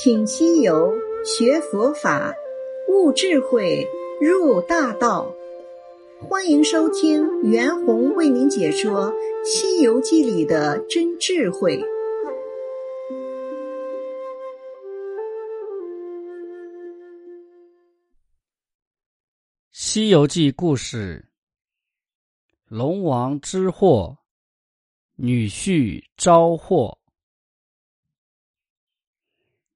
请西游学佛法，悟智慧，入大道。欢迎收听袁弘为您解说《西游记》里的真智慧。《西游记》故事：龙王之祸，女婿招祸。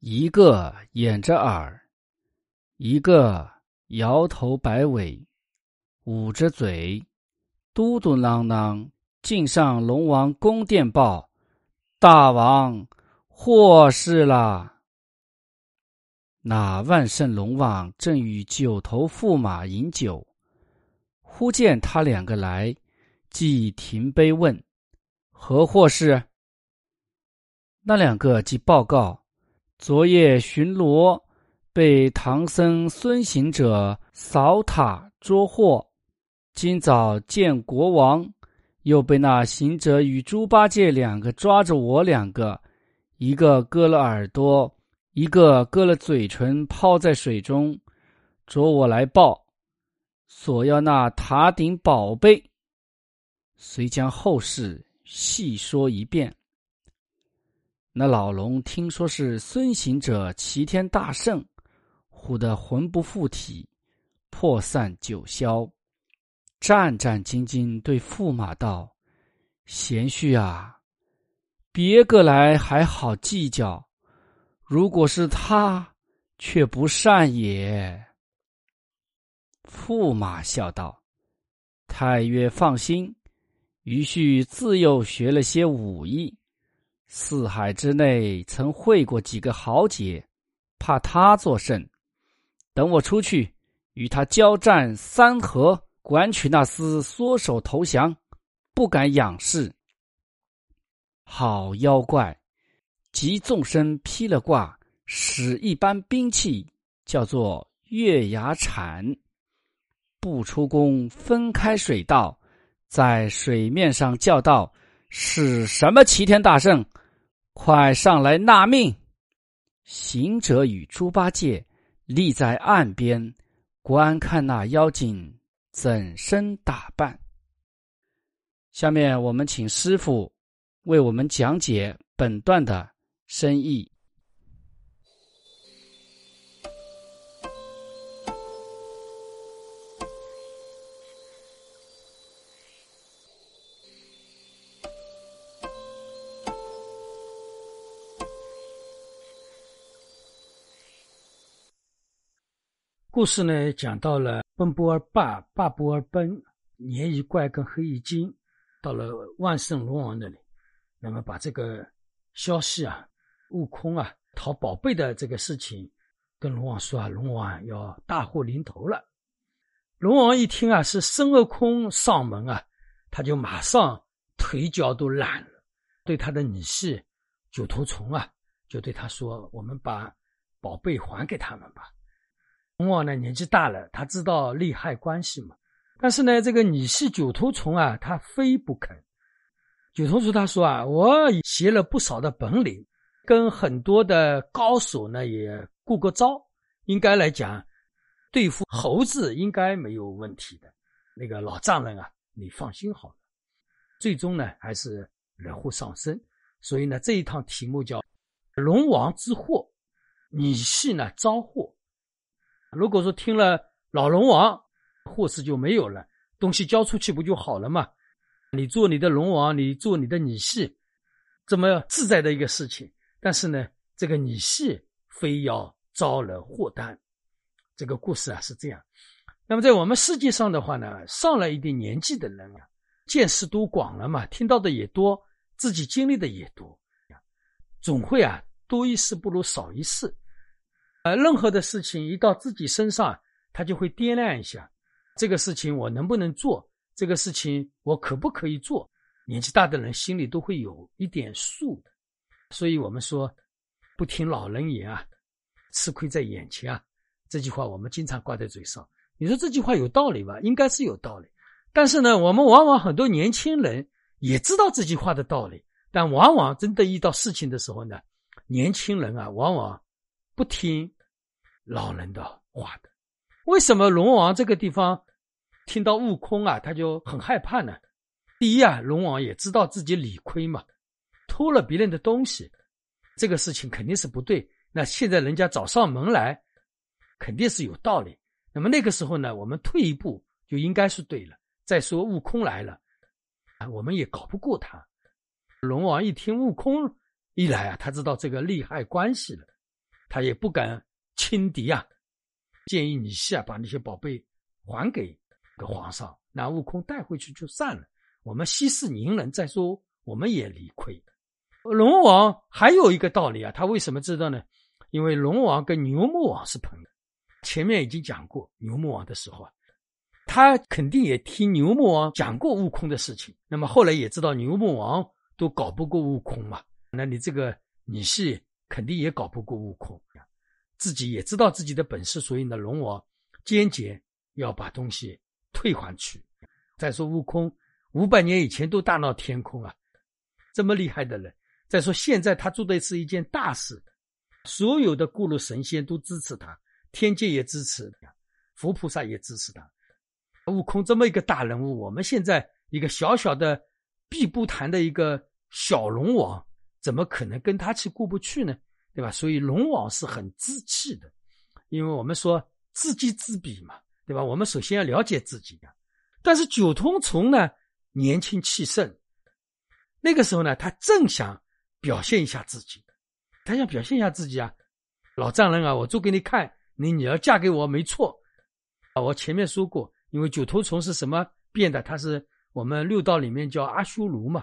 一个掩着耳，一个摇头摆尾，捂着嘴，嘟嘟囔囔，进上龙王宫殿报：“大王，祸事了！”那万圣龙王正与九头驸马饮酒，忽见他两个来，即停杯问：“何祸事？”那两个即报告。昨夜巡逻，被唐僧孙行者扫塔捉获；今早见国王，又被那行者与猪八戒两个抓着我两个，一个割了耳朵，一个割了嘴唇，抛在水中，捉我来报，索要那塔顶宝贝。遂将后事细说一遍。那老龙听说是孙行者齐天大圣，唬得魂不附体，破散九霄，战战兢兢对驸马道：“贤婿啊，别个来还好计较，如果是他，却不善也。”驸马笑道：“太岳放心，余婿自幼学了些武艺。”四海之内，曾会过几个豪杰，怕他作甚？等我出去与他交战三合，管取那厮缩手投降，不敢仰视。好妖怪！即纵身劈了挂，使一般兵器，叫做月牙铲。不出宫，分开水道，在水面上叫道：“是什么齐天大圣？”快上来纳命！行者与猪八戒立在岸边，观看那妖精怎身打扮。下面我们请师傅为我们讲解本段的深意。故事呢，讲到了奔波而罢，罢波而奔，鲶鱼怪跟黑衣精到了万圣龙王那里，那么把这个消息啊，悟空啊讨宝贝的这个事情跟龙王说啊，龙王要大祸临头了。龙王一听啊，是孙悟空上门啊，他就马上腿脚都懒了，对他的女婿九头虫啊，就对他说：“我们把宝贝还给他们吧。”龙王呢年纪大了，他知道利害关系嘛。但是呢，这个女系九头虫啊，他非不肯。九头虫他说啊，我学了不少的本领，跟很多的高手呢也过过招，应该来讲，对付猴子应该没有问题的。那个老丈人啊，你放心好了。最终呢，还是惹祸上身。所以呢，这一趟题目叫“龙王之祸”，女系呢招祸。如果说听了老龙王，祸事就没有了，东西交出去不就好了吗？你做你的龙王，你做你的女婿，这么自在的一个事情。但是呢，这个女婿非要招了祸端。这个故事啊是这样。那么在我们世界上的话呢，上了一定年纪的人啊，见识都广了嘛，听到的也多，自己经历的也多，总会啊多一事不如少一事。呃，任何的事情一到自己身上，他就会掂量一下，这个事情我能不能做，这个事情我可不可以做。年纪大的人心里都会有一点数的，所以我们说，不听老人言啊，吃亏在眼前啊。这句话我们经常挂在嘴上。你说这句话有道理吧？应该是有道理。但是呢，我们往往很多年轻人也知道这句话的道理，但往往真的遇到事情的时候呢，年轻人啊，往往。不听老人的话的。为什么龙王这个地方听到悟空啊，他就很害怕呢？第一啊，龙王也知道自己理亏嘛，偷了别人的东西，这个事情肯定是不对。那现在人家找上门来，肯定是有道理。那么那个时候呢，我们退一步就应该是对了。再说悟空来了，啊，我们也搞不过他。龙王一听悟空一来啊，他知道这个利害关系了，他也不敢轻敌啊。建议你啊，把那些宝贝还给个皇上，那悟空带回去就算了。我们息事宁人，再说我们也理亏。龙王还有一个道理啊，他为什么知道呢？因为龙王跟牛魔王是朋友。前面已经讲过牛魔王的时候啊，他肯定也听牛魔王讲过悟空的事情。那么后来也知道牛魔王都搞不过悟空嘛，那你这个你是肯定也搞不过悟空。自己也知道自己的本事，所以呢，龙王坚决要把东西退还去。再说悟空五百年以前都大闹天宫啊，这么厉害的人。再说现在他做的是一件大事，所有的过路神仙都支持他。天界也支持，佛菩萨也支持他。悟空这么一个大人物，我们现在一个小小的碧波潭的一个小龙王，怎么可能跟他去过不去呢？对吧？所以龙王是很志气的，因为我们说知己知彼嘛，对吧？我们首先要了解自己呀。但是九通虫呢，年轻气盛，那个时候呢，他正想表现一下自己，他想表现一下自己啊，老丈人啊，我做给你看。你你要嫁给我没错，啊，我前面说过，因为九头虫是什么变的？它是我们六道里面叫阿修罗嘛，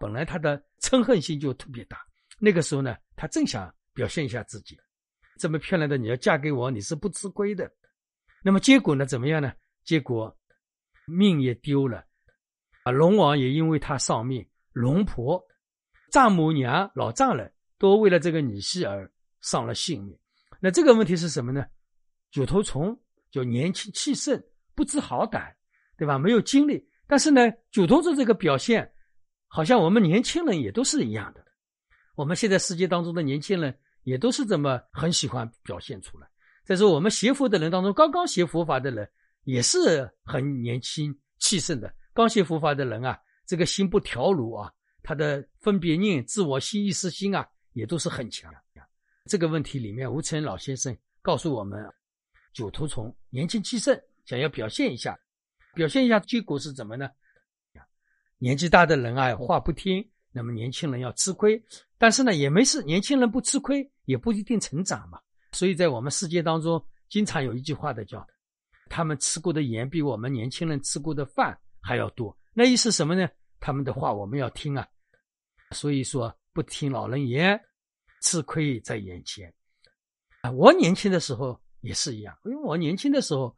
本来他的嗔恨心就特别大。那个时候呢，他正想表现一下自己，这么漂亮的你要嫁给我，你是不吃亏的。那么结果呢，怎么样呢？结果命也丢了，啊，龙王也因为他丧命，龙婆、丈母娘、老丈人都为了这个女婿而丧了性命。那这个问题是什么呢？九头虫就年轻气盛，不知好歹，对吧？没有精力。但是呢，九头虫这个表现，好像我们年轻人也都是一样的。我们现在世界当中的年轻人也都是这么很喜欢表现出来。再说我们学佛的人当中，刚刚学佛法的人也是很年轻气盛的。刚学佛法的人啊，这个心不调如啊，他的分别念、自我心、意识心啊，也都是很强。这个问题里面，吴承老先生告诉我们：九头虫年轻气盛，想要表现一下，表现一下，结果是怎么呢？年纪大的人啊，话不听，那么年轻人要吃亏。但是呢，也没事，年轻人不吃亏，也不一定成长嘛。所以在我们世界当中，经常有一句话的叫：他们吃过的盐比我们年轻人吃过的饭还要多。那意思什么呢？他们的话我们要听啊。所以说，不听老人言。吃亏在眼前啊！我年轻的时候也是一样，因为我年轻的时候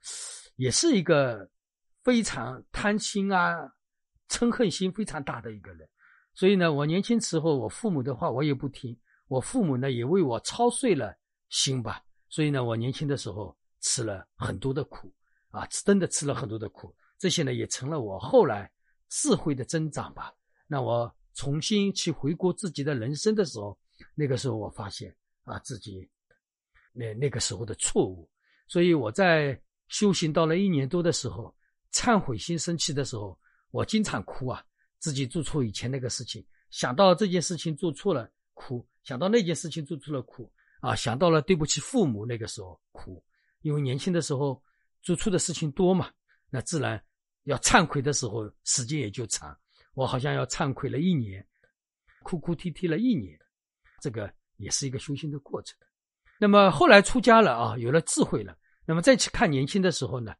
也是一个非常贪心啊、嗔恨心非常大的一个人。所以呢，我年轻时候我父母的话我也不听，我父母呢也为我操碎了心吧。所以呢，我年轻的时候吃了很多的苦啊，真的吃了很多的苦。这些呢也成了我后来智慧的增长吧。那我重新去回顾自己的人生的时候。那个时候我发现啊自己那那个时候的错误，所以我在修行到了一年多的时候，忏悔心升起的时候，我经常哭啊，自己做错以前那个事情，想到这件事情做错了哭，想到那件事情做错了哭啊，想到了对不起父母那个时候哭，因为年轻的时候做错的事情多嘛，那自然要忏悔的时候时间也就长，我好像要忏悔了一年，哭哭啼啼了一年。这个也是一个修行的过程。那么后来出家了啊，有了智慧了。那么再去看年轻的时候呢，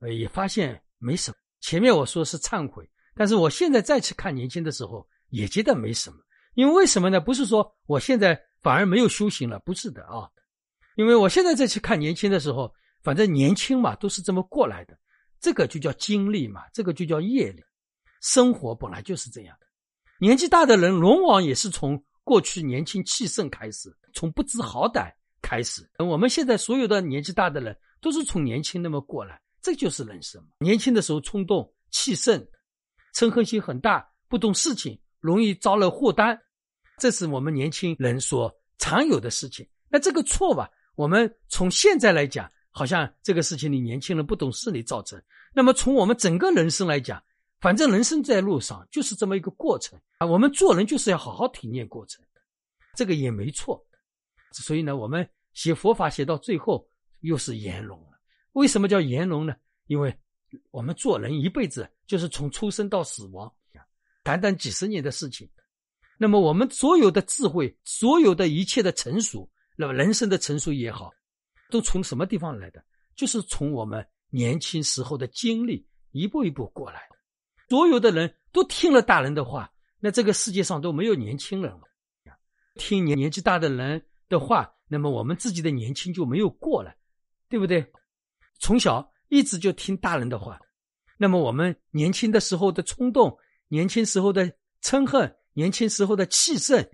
呃，也发现没什么。前面我说是忏悔，但是我现在再去看年轻的时候，也觉得没什么。因为为什么呢？不是说我现在反而没有修行了，不是的啊。因为我现在再去看年轻的时候，反正年轻嘛，都是这么过来的。这个就叫经历嘛，这个就叫业力。生活本来就是这样的。年纪大的人，往往也是从。过去年轻气盛开始，从不知好歹开始。我们现在所有的年纪大的人，都是从年轻那么过来，这就是人生。年轻的时候冲动、气盛、嗔恨心很大，不懂事情，容易招了祸端，这是我们年轻人所常有的事情。那这个错吧，我们从现在来讲，好像这个事情你年轻人不懂事理造成。那么从我们整个人生来讲，反正人生在路上就是这么一个过程啊。我们做人就是要好好体验过程，这个也没错。所以呢，我们写佛法写到最后又是圆融了。为什么叫圆融呢？因为我们做人一辈子就是从出生到死亡，短短几十年的事情。那么我们所有的智慧，所有的一切的成熟，那么人生的成熟也好，都从什么地方来的？就是从我们年轻时候的经历一步一步过来的。所有的人都听了大人的话，那这个世界上都没有年轻人了。听年年纪大的人的话，那么我们自己的年轻就没有过了，对不对？从小一直就听大人的话，那么我们年轻的时候的冲动，年轻时候的嗔恨，年轻时候的气盛，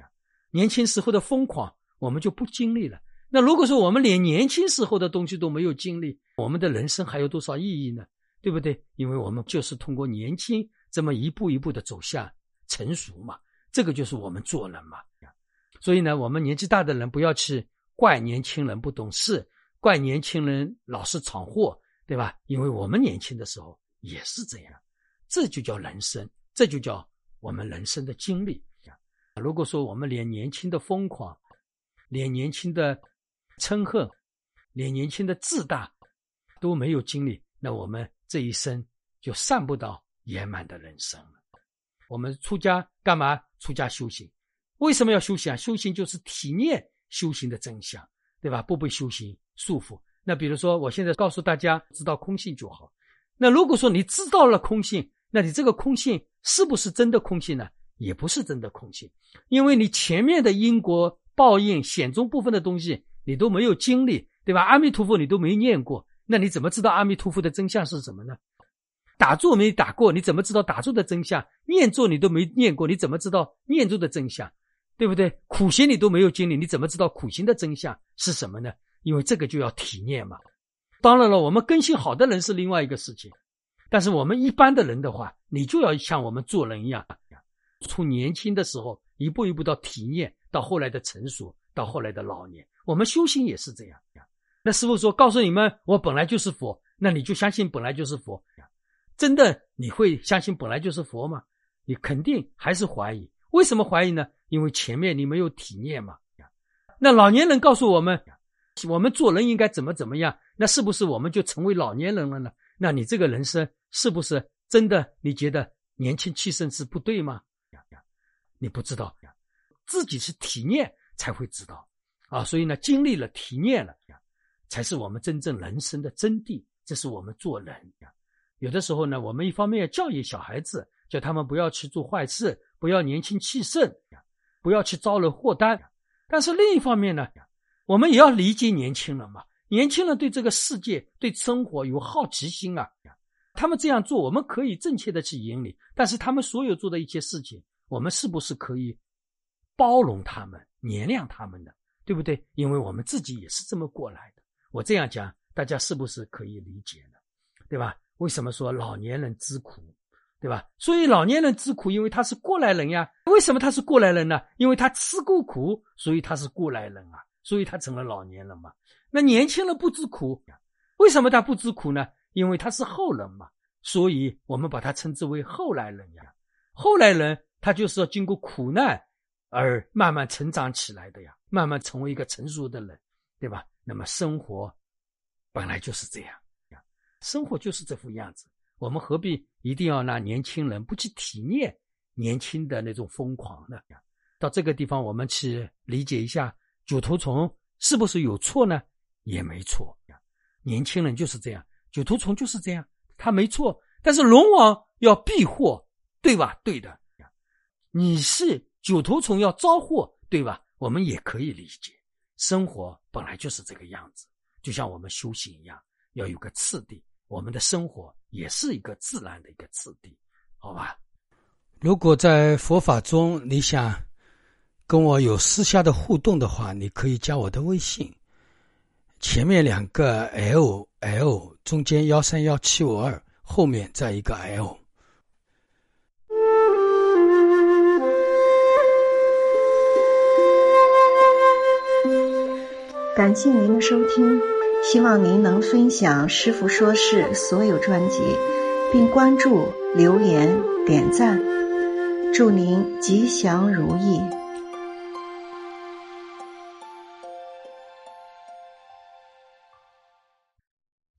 年轻时候的疯狂，我们就不经历了。那如果说我们连年轻时候的东西都没有经历，我们的人生还有多少意义呢？对不对？因为我们就是通过年轻这么一步一步的走向成熟嘛，这个就是我们做人嘛。所以呢，我们年纪大的人不要去怪年轻人不懂事。怪年轻人老是闯祸，对吧？因为我们年轻的时候也是这样，这就叫人生，这就叫我们人生的经历。如果说我们连年轻的疯狂，连年轻的嗔恨，连年轻的自大都没有经历，那我们这一生就上不到圆满的人生了。我们出家干嘛？出家修行，为什么要修行啊？修行就是体验修行的真相，对吧？不被修行。束缚。那比如说，我现在告诉大家，知道空性就好。那如果说你知道了空性，那你这个空性是不是真的空性呢？也不是真的空性，因为你前面的因果报应显宗部分的东西你都没有经历，对吧？阿弥陀佛你都没念过，那你怎么知道阿弥陀佛的真相是什么呢？打坐没打过，你怎么知道打坐的真相？念坐你都没念过，你怎么知道念坐的真相？对不对？苦行你都没有经历，你怎么知道苦行的真相是什么呢？因为这个就要体验嘛，当然了，我们根性好的人是另外一个事情，但是我们一般的人的话，你就要像我们做人一样，从年轻的时候一步一步到体验，到后来的成熟，到后来的老年，我们修行也是这样。那师傅说，告诉你们，我本来就是佛，那你就相信本来就是佛，真的你会相信本来就是佛吗？你肯定还是怀疑。为什么怀疑呢？因为前面你没有体验嘛。那老年人告诉我们。我们做人应该怎么怎么样？那是不是我们就成为老年人了呢？那你这个人生是不是真的？你觉得年轻气盛是不对吗？你不知道，自己是体验才会知道啊。所以呢，经历了体验了，才是我们真正人生的真谛。这是我们做人。有的时候呢，我们一方面要教育小孩子，叫他们不要去做坏事，不要年轻气盛，不要去招惹祸端。但是另一方面呢？我们也要理解年轻人嘛，年轻人对这个世界、对生活有好奇心啊。他们这样做，我们可以正确的去引领。但是他们所有做的一些事情，我们是不是可以包容他们、原谅他们的，对不对？因为我们自己也是这么过来的。我这样讲，大家是不是可以理解呢？对吧？为什么说老年人之苦，对吧？所以老年人之苦，因为他是过来人呀。为什么他是过来人呢？因为他吃过苦，所以他是过来人啊。所以他成了老年人嘛？那年轻人不知苦，为什么他不知苦呢？因为他是后人嘛，所以我们把他称之为后来人呀。后来人他就是要经过苦难而慢慢成长起来的呀，慢慢成为一个成熟的人，对吧？那么生活本来就是这样，生活就是这副样子。我们何必一定要拿年轻人不去体验年轻的那种疯狂呢？到这个地方，我们去理解一下。九头虫是不是有错呢？也没错，年轻人就是这样，九头虫就是这样，他没错。但是龙王要避祸，对吧？对的，你是九头虫要招祸，对吧？我们也可以理解，生活本来就是这个样子，就像我们修行一样，要有个次第。我们的生活也是一个自然的一个次第，好吧？如果在佛法中，你想。跟我有私下的互动的话，你可以加我的微信，前面两个 L L，中间幺三幺七五二，后面再一个 L。感谢您的收听，希望您能分享《师傅说事》所有专辑，并关注、留言、点赞。祝您吉祥如意。